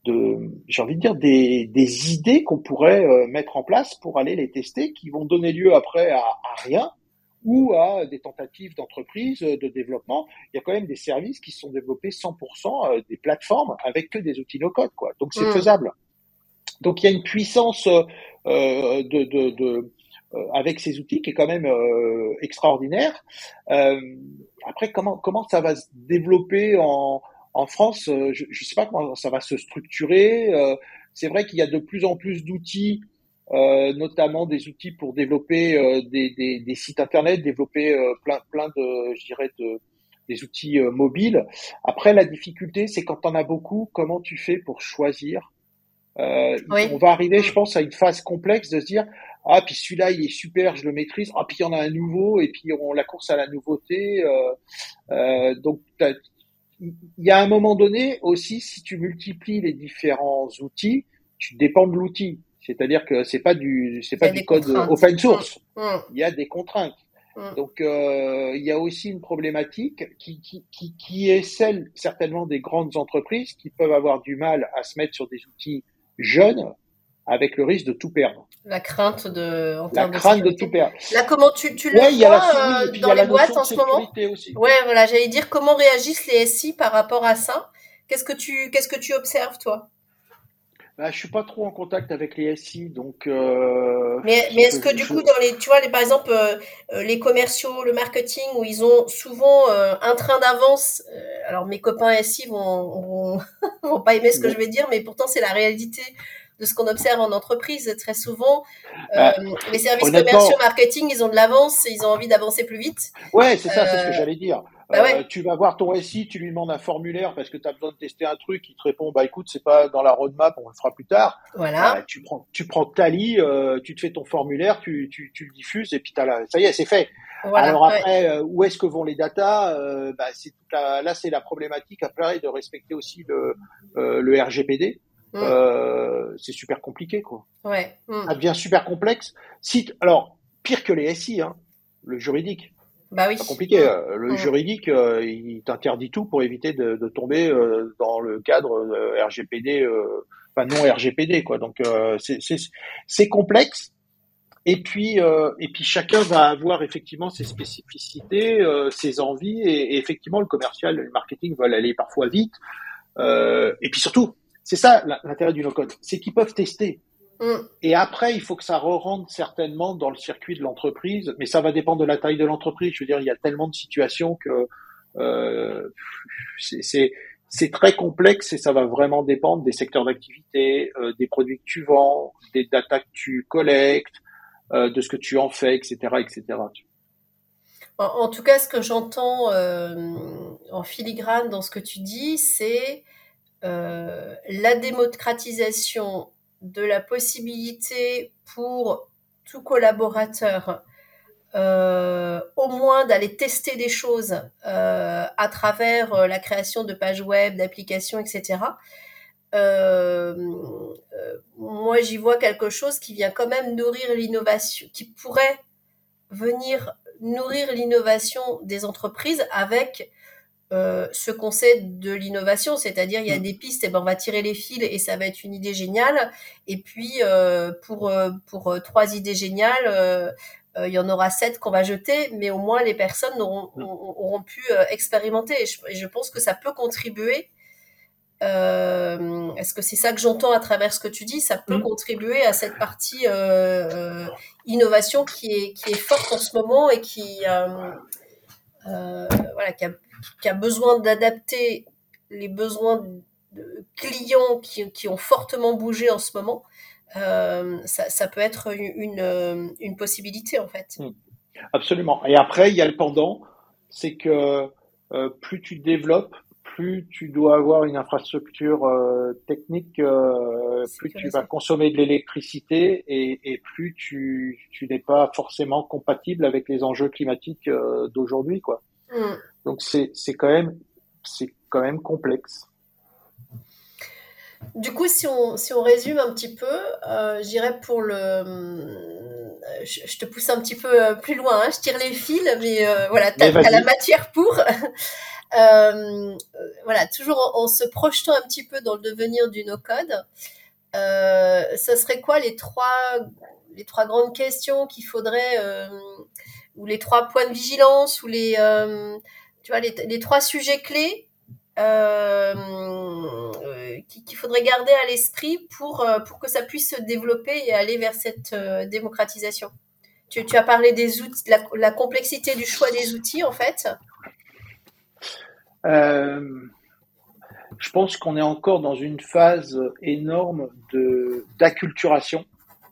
de j'ai envie de dire, des, des idées qu'on pourrait euh, mettre en place pour aller les tester, qui vont donner lieu après à, à rien, ou à des tentatives d'entreprise euh, de développement. Il y a quand même des services qui sont développés 100% euh, des plateformes avec que des outils no-code, quoi. Donc c'est mm. faisable. Donc il y a une puissance euh, de, de, de avec ces outils qui est quand même extraordinaire. après, comment comment ça va se développer en en France, je ne sais pas comment ça va se structurer. c'est vrai qu'il y a de plus en plus d'outils, notamment des outils pour développer des, des, des, sites internet, développer plein, plein de, je dirais, de, des outils mobiles. Après, la difficulté, c'est quand on as beaucoup, comment tu fais pour choisir euh, On va arriver, je pense, à une phase complexe de se dire ah puis celui-là il est super, je le maîtrise. Ah puis il y en a un nouveau et puis on la course à la nouveauté. Euh, euh, donc il y a un moment donné aussi si tu multiplies les différents outils, tu dépends de l'outil. C'est-à-dire que c'est pas du c'est pas du code open source. Mmh. Mmh. Il y a des contraintes. Mmh. Donc euh, il y a aussi une problématique qui, qui, qui, qui est celle certainement des grandes entreprises qui peuvent avoir du mal à se mettre sur des outils jeunes avec le risque de tout perdre. La crainte de, en la crainte de, tout perdre. Là, comment tu, tu le vois euh, dans les boîtes en ce moment aussi. Ouais, voilà, j'allais dire comment réagissent les SI par rapport à ça? Qu'est-ce que tu, qu'est-ce que tu observes toi? Bah, je suis pas trop en contact avec les SI, donc. Euh, mais, mais est-ce que, du coup, dans les, tu vois, les, par exemple, euh, euh, les commerciaux, le marketing, où ils ont souvent un train d'avance. alors mes copains SI vont, vont, vont pas aimer ce que je vais dire, mais pourtant c'est la réalité de ce qu'on observe en entreprise. Très souvent, euh, bah, les services commerciaux, marketing, ils ont de l'avance, ils ont envie d'avancer plus vite. Ouais, c'est ça, c'est ce que euh, j'allais dire. Bah euh, tu vas voir ton SI, tu lui demandes un formulaire parce que tu as besoin de tester un truc, il te répond bah écoute, c'est pas dans la roadmap, on le fera plus tard. Voilà. Bah, tu prends tu prends Tali, tu te fais ton formulaire, tu, tu, tu le diffuses et puis as la... ça y est, c'est fait. Alors après, où est-ce que vont les datas bah, c'est Là, c'est la problématique après de respecter aussi le, le RGPD. Mm. Euh, c'est super compliqué, quoi. Ouais. Mm. Ça devient super complexe. Si, alors, pire que les SI, hein, le juridique. Bah oui. C'est compliqué. Mm. Euh, le juridique, euh, il t'interdit tout pour éviter de, de tomber euh, dans le cadre RGPD, enfin non RGPD, quoi. Donc c'est complexe. Et puis, et puis chacun va avoir effectivement ses spécificités, ses envies, et, et, effectivement le commercial, le marketing veulent aller parfois vite. et puis surtout, c'est ça l'intérêt du no-code, c'est qu'ils peuvent tester. Mm. Et après, il faut que ça re-rentre certainement dans le circuit de l'entreprise, mais ça va dépendre de la taille de l'entreprise. Je veux dire, il y a tellement de situations que euh, c'est très complexe et ça va vraiment dépendre des secteurs d'activité, euh, des produits que tu vends, des data que tu collectes, euh, de ce que tu en fais, etc., etc. En, en tout cas, ce que j'entends en filigrane dans ce que tu dis, c'est euh, la démocratisation de la possibilité pour tout collaborateur euh, au moins d'aller tester des choses euh, à travers la création de pages web, d'applications, etc. moi, j'y vois quelque chose qui vient quand même nourrir l'innovation, qui pourrait venir nourrir l'innovation des entreprises avec euh, ce qu'on sait de l'innovation, c'est-à-dire il y a mm. des pistes, et ben on va tirer les fils et ça va être une idée géniale. Et puis euh, pour euh, pour trois idées géniales, il y en aura sept qu'on va jeter, mais au moins les personnes auront, mm. auront pu expérimenter. Et je, pense que ça peut contribuer. Est-ce que c'est ça que j'entends à travers ce que tu dis? Ça peut mm. contribuer à cette partie innovation qui est qui est forte en ce moment et qui voilà qui a qui a besoin d'adapter les besoins de clients qui, qui, ont fortement bougé en ce moment, euh, ça, ça, peut être une, une, possibilité en fait. Hmm. Absolument. Et après, il y a le pendant, c'est que euh, plus tu développes, plus tu dois avoir une infrastructure euh, technique, euh, plus tu vas consommer de l'électricité et, et, plus tu, tu n'es pas forcément compatible avec les enjeux climatiques euh, d'aujourd'hui, quoi. Hmm. Donc c'est quand même c'est quand même complexe. Du coup, si on, si on résume un petit peu, euh, j'irais pour le. Je, te pousse un petit peu euh, plus loin, hein, je tire les fils, mais euh, voilà, tu as, la matière pour. voilà, toujours en, se projetant un petit peu dans le devenir du no-code, ça serait quoi les trois, les trois grandes questions qu'il faudrait, ou les trois points de vigilance, ou les tu vois, les, trois sujets clés euh, euh, qu'il faudrait garder à l'esprit pour, euh, pour que ça puisse se développer et aller vers cette démocratisation. Tu, tu, as parlé des outils, la, la, complexité du choix des outils, en fait. je pense qu'on est encore dans une phase énorme de d'acculturation,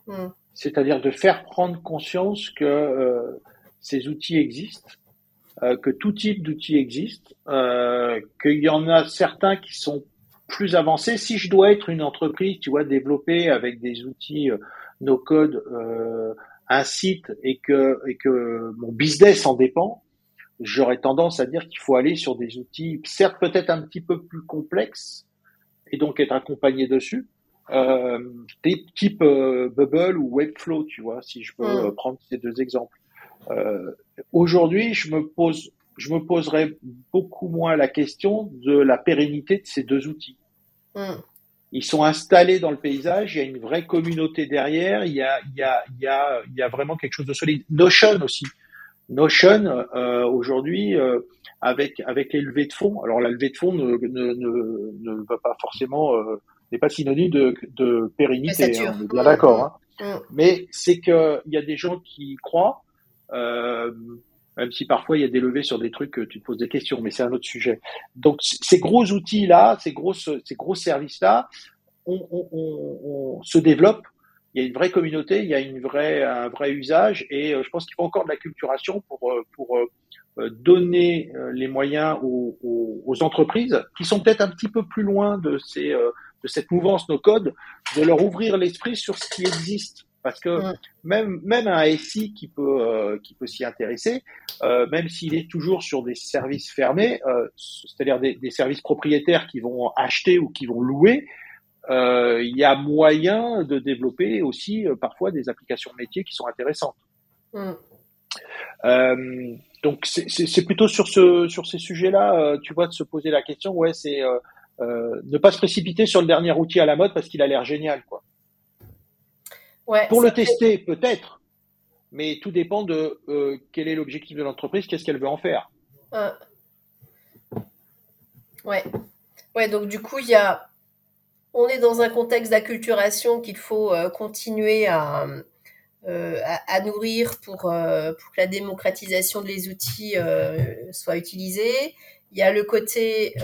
mm. c'est-à-dire de faire prendre conscience que euh, ces outils existent, euh, que tout type d'outils existe, euh, qu'il y en a certains qui sont plus avancés. Si je dois être une entreprise, tu vois, développée avec des outils euh, no code, un site et que et que mon business en dépend, j'aurais tendance à dire qu'il faut aller sur des outils, certes peut-être un petit peu plus complexes, et donc être accompagné dessus, euh, des types euh, Bubble ou Webflow, tu vois, si je peux mm. prendre ces deux exemples. Euh, Aujourd'hui, je me pose, je me poserais beaucoup moins la question de la pérennité de ces deux outils. Mm. Ils sont installés dans le paysage, il y a une vraie communauté derrière, il y a, il y a, il y a, il y a vraiment quelque chose de solide. Notion aussi. Notion euh, aujourd'hui euh, avec avec les levées de fonds. Alors la levée de fonds ne ne, ne, ne va pas forcément euh, n'est pas synonyme de, de pérennité. Hein, on est bien d'accord. Hein. Mm. Mais c'est que il y a des gens qui croient. Euh, même si parfois il y a des levées sur des trucs que tu te poses des questions, mais c'est un autre sujet. Donc ces gros outils là, ces grosses ces gros services là, on, on, on, se développent il y a une vraie communauté, il y a une vraie, un vrai usage, et euh, je pense qu'il faut encore de la culturation pour, euh, pour euh, donner les moyens aux, aux, entreprises qui sont peut-être un petit peu plus loin de, ces, de cette mouvance no code, de leur ouvrir l'esprit sur ce qui existe. Parce que même même un SI qui peut qui peut s'y intéresser, même s'il est toujours sur des services fermés, c'est-à-dire des, des, services propriétaires qui vont acheter ou qui vont louer, euh, il y a moyen de développer aussi euh, parfois des applications métiers qui sont intéressantes. Mm. Euh, donc c'est plutôt sur ce sur ces sujets-là, euh, tu vois, de se poser la question. Ouais, c'est ne pas se précipiter sur le dernier outil à la mode parce qu'il a l'air génial, quoi. Ouais, Pour le tester, peut-être, mais tout dépend de quel est l'objectif de l'entreprise, qu'est-ce qu'elle veut en faire. Ouais. Ouais, donc du coup, il y a on est dans un contexte d'acculturation qu'il faut euh, continuer euh, à, à, nourrir pour, euh, pour, que la démocratisation des outils soit utilisée. Il y a le côté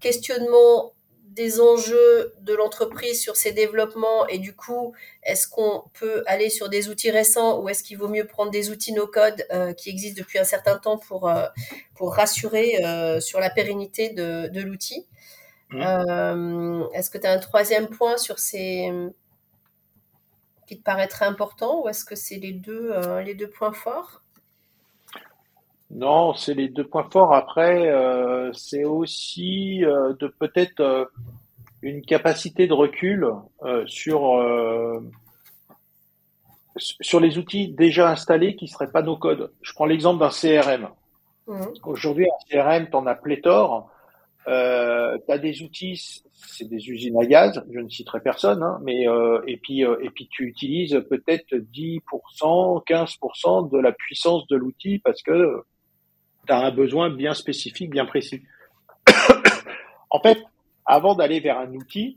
questionnement des enjeux de l'entreprise sur ses développements et du coup, est-ce qu'on peut aller sur des outils récents ou est-ce qu'il vaut mieux prendre des outils no-code qui existent depuis un certain temps pour, pour rassurer sur la pérennité de, de l'outil? Mmh. Euh, est-ce que tu as un troisième point sur ces qui te paraîtrait important ou est-ce que c'est les deux, euh, les deux points forts? Non, c'est les deux points forts. Après, euh, c'est aussi de peut-être une capacité de recul sur sur les outils déjà installés qui seraient pas nos codes. Je prends l'exemple d'un CRM. Mmh. Aujourd'hui, un CRM, tu en as pléthore. Euh, tu as des outils, c'est des usines à gaz, je ne citerai personne, hein, mais euh, et puis euh, et puis tu utilises peut-être 10%, 15% de la puissance de l'outil parce que tu as un besoin bien spécifique, bien précis. en fait, avant d'aller vers un outil,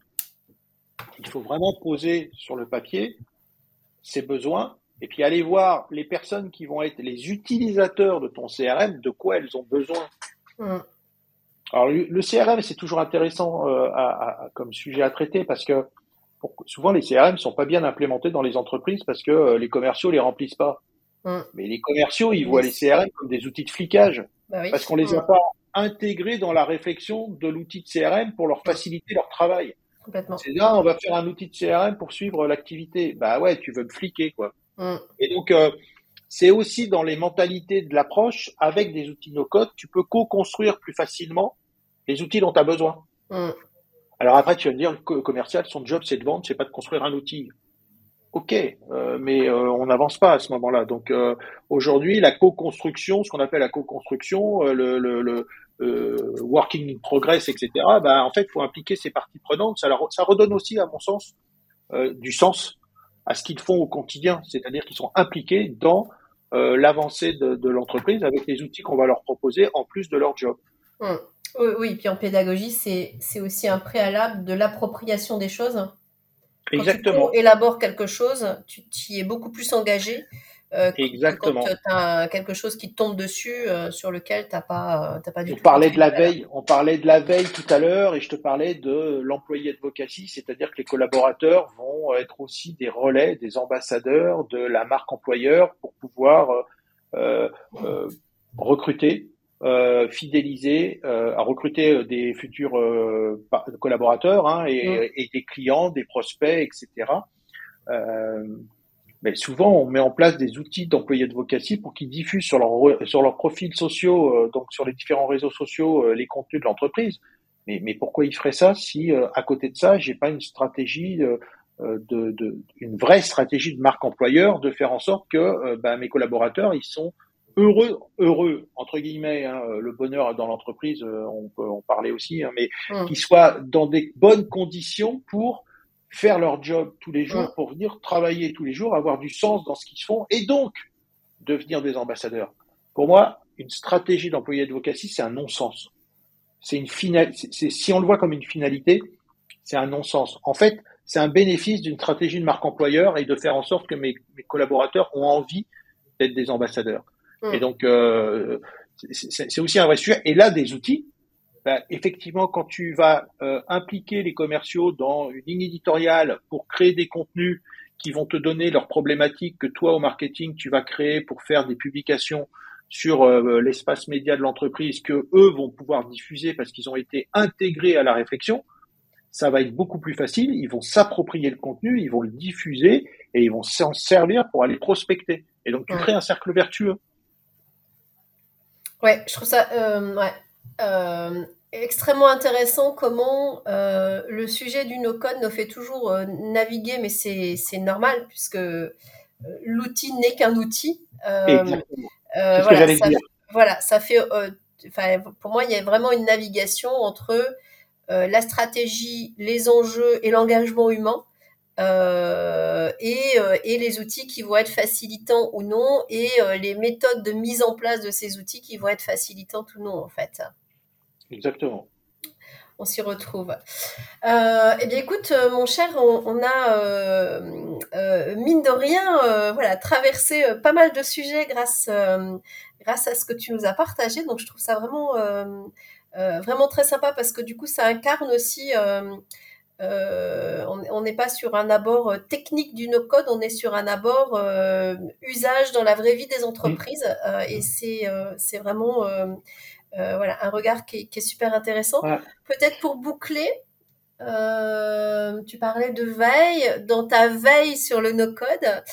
il faut vraiment poser sur le papier ses besoins et puis aller voir les personnes qui vont être les utilisateurs de ton CRM, de quoi elles ont besoin. Mmh. Alors le CRM, c'est toujours intéressant euh, à, comme sujet à traiter parce que souvent les CRM sont pas bien implémentés dans les entreprises parce que euh, les commerciaux les remplissent pas. Hum. Mais les commerciaux, ils voient les CRM comme des outils de flicage bah parce qu'on les a pas intégrés dans la réflexion de l'outil de CRM pour leur faciliter leur travail. C'est là, on va faire un outil de CRM pour suivre l'activité. Bah ouais, tu veux me fliquer quoi. Hum. Et donc euh, c'est aussi dans les mentalités de l'approche, avec des outils no-code, tu peux co-construire plus facilement les outils dont tu as besoin. Mm. Alors après, tu vas me dire, le commercial, son job, c'est de vendre, c'est pas de construire un outil. Ok, euh, mais euh, on n'avance pas à ce moment-là. Donc euh, aujourd'hui, la co-construction, ce qu'on appelle la co-construction, le, working in progress, etc. Bah, en fait, il faut impliquer ces parties prenantes. Ça, redonne aussi, à mon sens, du sens à ce qu'ils font au quotidien, c'est-à-dire qu'ils sont impliqués dans l'avancée de, de l'entreprise avec les outils qu'on va leur proposer en plus de leur job. Hum. Oui, oui, puis en pédagogie, c'est aussi un préalable de l'appropriation des choses. Quand Exactement. tu élabores quelque chose, tu, y es beaucoup plus engagé euh, Exactement. quand tu as quelque chose qui tombe dessus euh, sur lequel tu n'as pas, pas du on Parlait de la veille, on parlait de la veille tout à l'heure et je te parlais de l'employé advocacy, c'est-à-dire que les collaborateurs vont être aussi des relais, des ambassadeurs de la marque employeur pour pouvoir euh, recruter, fidéliser, à recruter des futurs collaborateurs hein, et, et, des clients, des prospects, etc. Euh, mais souvent on met en place des outils d'employés advocacy pour qu'ils diffusent sur leur sur leurs profils sociaux, euh, donc sur les différents réseaux sociaux, euh, les contenus de l'entreprise. Mais, mais pourquoi ils feraient ça si euh, à côté de ça, j'ai pas une stratégie de, de, une vraie stratégie de marque employeur de faire en sorte que bah, mes collaborateurs ils sont heureux, heureux entre guillemets, hein, le bonheur dans l'entreprise, on peut en parler aussi, hein, mais mmh. qu'ils soient dans des bonnes conditions pour faire leur job tous les jours, pour venir travailler tous les jours, avoir du sens dans ce qu'ils font et donc devenir des ambassadeurs. Pour moi, une stratégie d'employé advocacy, c'est un non-sens. C'est une finale, si on le voit comme une finalité, c'est un non-sens. En fait, c'est un bénéfice d'une stratégie de marque employeur et de faire en sorte que mes, collaborateurs ont envie d'être des ambassadeurs. Et donc, euh, c'est aussi un vrai sujet. Et là, des outils, bah, effectivement, quand tu vas euh, impliquer les commerciaux dans une ligne éditoriale pour créer des contenus qui vont te donner leurs problématiques que toi au marketing tu vas créer pour faire des publications sur euh, l'espace média de l'entreprise que eux vont pouvoir diffuser parce qu'ils ont été intégrés à la réflexion, ça va être beaucoup plus facile. Ils vont s'approprier le contenu, ils vont le diffuser et ils vont s'en servir pour aller prospecter. Et donc tu crées un cercle vertueux. Ouais, je trouve ça. Euh, ouais. Euh, extrêmement intéressant comment euh, le sujet du no-code nous fait toujours naviguer, mais c'est normal puisque l'outil n'est qu'un outil. voilà, ça, voilà, ça fait. pour moi, il y a vraiment une navigation entre la stratégie, les enjeux et l'engagement humain. Et, et, les outils qui vont être facilitants ou non, et les méthodes de mise en place de ces outils qui vont être facilitantes ou non, en fait. Exactement. On s'y retrouve. Euh, eh bien, écoute, euh, mon cher, on, a euh, mine de rien, voilà, traversé pas mal de sujets grâce grâce à ce que tu nous as partagé. Donc, je trouve ça vraiment vraiment très sympa parce que du coup, ça incarne aussi. On n'est pas sur un abord technique du no-code, on est sur un abord usage dans la vraie vie des entreprises. et c'est vraiment euh, voilà, un regard qui est, super intéressant. Peut-être pour boucler, euh, tu parlais de veille. Dans ta veille sur le no-code,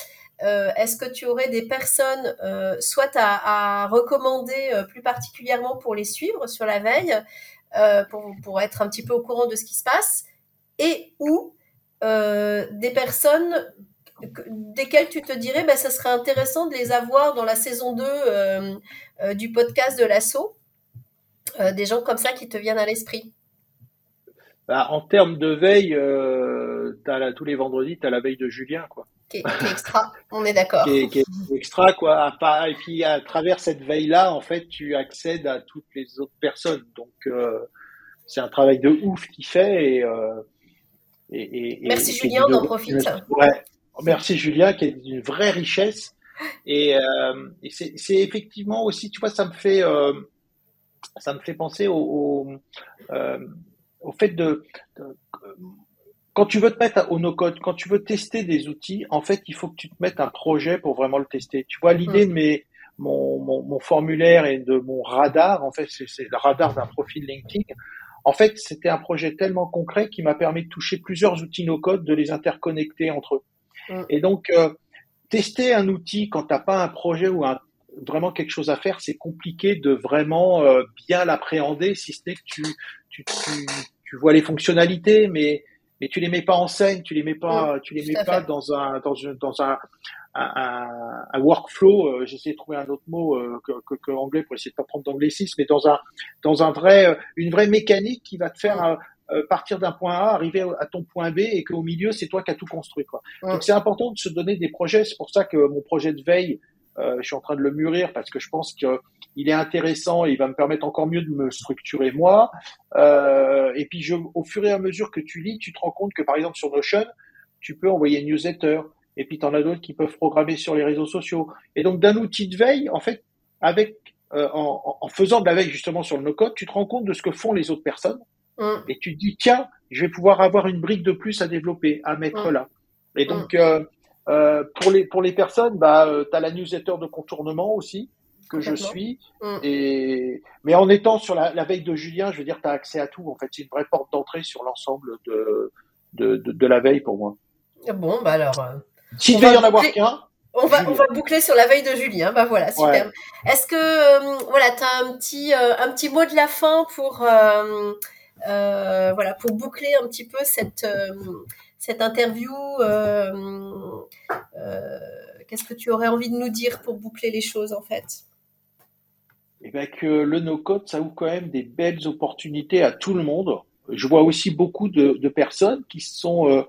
euh, est-ce que tu aurais des personnes, soit à, recommander plus particulièrement pour les suivre sur la veille, pour, être un petit peu au courant de ce qui se passe, et ou des personnes desquelles tu te dirais, ben, ça serait intéressant de les avoir dans la saison 2 du podcast de l'assaut euh, des gens comme ça qui te viennent à l'esprit bah, En termes de veille, euh, as tous les vendredis, tu as la veille de Julien. Quoi. Qui, est, extra, on est d'accord. qui, est, extra, quoi. Et puis à travers cette veille-là, en fait, tu accèdes à toutes les autres personnes. Donc, euh, c'est un travail de ouf qu'il fait. Et, euh, et, Merci Julien, on en profite. Ouais. Merci Julien, qui est d'une vraie richesse. Et, euh, et c'est effectivement aussi, tu vois, ça me fait ça me fait penser au, euh, au, fait de, quand tu veux te mettre au no-code, quand tu veux tester des outils, en fait, il faut que tu te mettes un projet pour vraiment le tester. Tu vois, l'idée mm. de mes, mon, mon, mon, formulaire et de mon radar, en fait, c'est le radar d'un profil LinkedIn. En fait, c'était un projet tellement concret qui m'a permis de toucher plusieurs outils no-code, de les interconnecter entre eux. Mm. Et donc, euh, tester un outil quand t'as pas un projet ou un vraiment quelque chose à faire, c'est compliqué de vraiment euh, bien l'appréhender, si ce n'est que tu, tu, tu, tu, vois les fonctionnalités, mais mais tu les mets pas en scène, tu les mets pas, tu les mets pas dans un dans un dans un, un, un workflow. Euh, J'essaie de trouver un autre mot euh, que, que, que, anglais pour essayer de pas prendre d'anglicisme, mais dans un dans un vrai une vraie mécanique qui va te faire partir d'un point A, arriver à ton point B, et qu'au milieu c'est toi qui as tout construit. Quoi. Donc c'est important de se donner des projets. C'est pour ça que mon projet de veille euh, je suis en train de le mûrir parce que je pense qu'il est intéressant et il va me permettre encore mieux de me structurer moi. Euh, et puis, je, au fur et à mesure que tu lis, tu te rends compte que par exemple sur Notion, tu peux envoyer une newsletter, et puis tu en as d'autres qui peuvent programmer sur les réseaux sociaux. Et donc d'un outil de veille, en fait, avec euh, en, en, faisant de la veille justement sur le no-code, tu te rends compte de ce que font les autres personnes mm. et tu te dis tiens, je vais pouvoir avoir une brique de plus à développer, à mettre mm. là. Et donc mm. euh, euh, pour les pour les personnes, bah tu as la newsletter de contournement aussi que je suis et mais en étant sur la, la, veille de Julien, je veux dire tu as accès à tout en fait, c'est une vraie porte d'entrée sur l'ensemble de de, de de, la veille pour moi. Bon, bah alors s'il devait y en avoir qu'un, on va, on va boucler sur la veille de Julien. Bah voilà, super. Est-ce que euh, voilà, tu as un petit, euh, un petit mot de la fin pour, euh, voilà, pour boucler un petit peu cette, cette interview Qu'est-ce que tu aurais envie de nous dire pour boucler les choses en fait? Eh bien que le no-code, ça ouvre quand même des belles opportunités à tout le monde. Je vois aussi beaucoup de, de personnes qui sont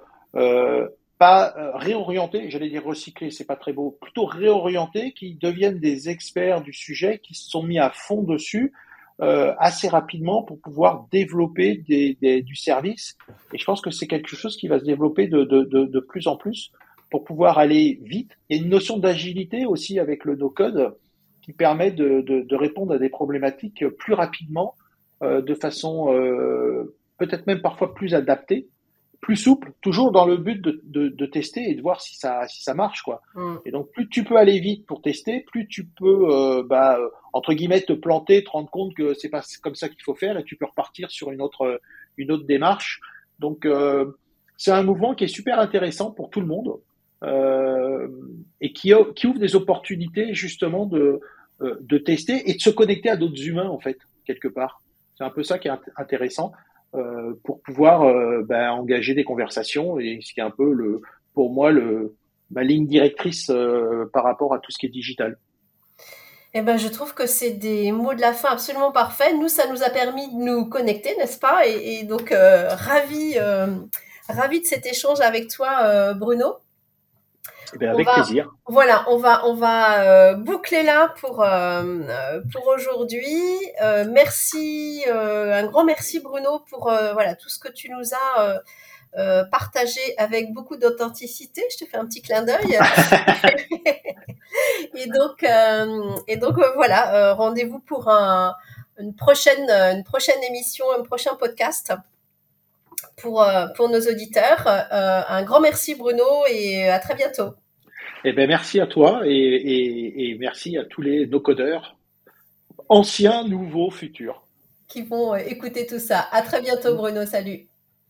pas euh, réorientés, j'allais dire recyclés, c'est pas très beau, plutôt réorientés, qui deviennent des experts du sujet, qui se sont mis à fond dessus euh, assez rapidement pour pouvoir développer des, des, du service. Et je pense que c'est quelque chose qui va se développer de, de, de, de, plus en plus pour pouvoir aller vite. A une notion d'agilité aussi avec le no-code qui permet de, de, répondre à des problématiques plus rapidement, euh, de façon euh, peut-être même parfois plus adaptée plus souple, toujours dans le but de, de, de, tester et de voir si ça, si ça marche. quoi. Mm. Et donc, plus tu peux aller vite pour tester, plus tu peux, euh, bah, euh, entre guillemets, te planter, te rendre compte que c'est pas comme ça qu'il faut faire et tu peux repartir sur une autre, une autre démarche. Donc, euh, c'est un mouvement qui est super intéressant pour tout le monde euh, et qui, qui ouvre des opportunités justement de, euh, de tester et de se connecter à d'autres humains, en fait, quelque part. C'est un peu ça qui est intéressant. Euh, pour pouvoir euh, ben, engager des conversations et ce qui est un peu le, pour moi le, ma ligne directrice euh, par rapport à tout ce qui est digital. Eh ben, je trouve que c'est des mots de la fin absolument parfaits. Nous, ça nous a permis de nous connecter, n'est-ce pas? Et, et, donc, ravi, ravi de cet échange avec toi, Bruno. Eh bien, avec plaisir. Voilà, on va, on va euh, boucler là pour, euh, pour aujourd'hui. Euh, merci, un grand merci Bruno pour voilà tout ce que tu nous as partagé avec beaucoup d'authenticité. Je te fais un petit clin d'œil. et donc, et donc voilà, rendez-vous pour un, une prochaine, une prochaine émission, un prochain podcast pour, pour nos auditeurs. un grand merci Bruno et à très bientôt. Eh ben, merci à toi et, merci à tous les no-codeurs, anciens, nouveaux, futurs. Qui vont euh, écouter tout ça. À très bientôt, Bruno. Salut.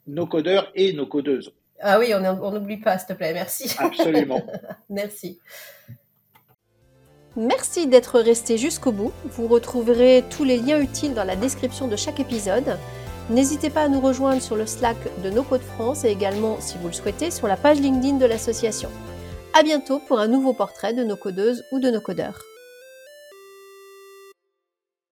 Nos codeurs et nos codeuses. Ah oui, on n'oublie pas, s'il te plaît. Merci. Absolument. merci. Merci d'être resté jusqu'au bout. Vous retrouverez tous les liens utiles dans la description de chaque épisode. N'hésitez pas à nous rejoindre sur le Slack de No Code France et également, si vous le souhaitez, sur la page LinkedIn de l'association. À bientôt pour un nouveau portrait de nos codeuses ou de nos codeurs.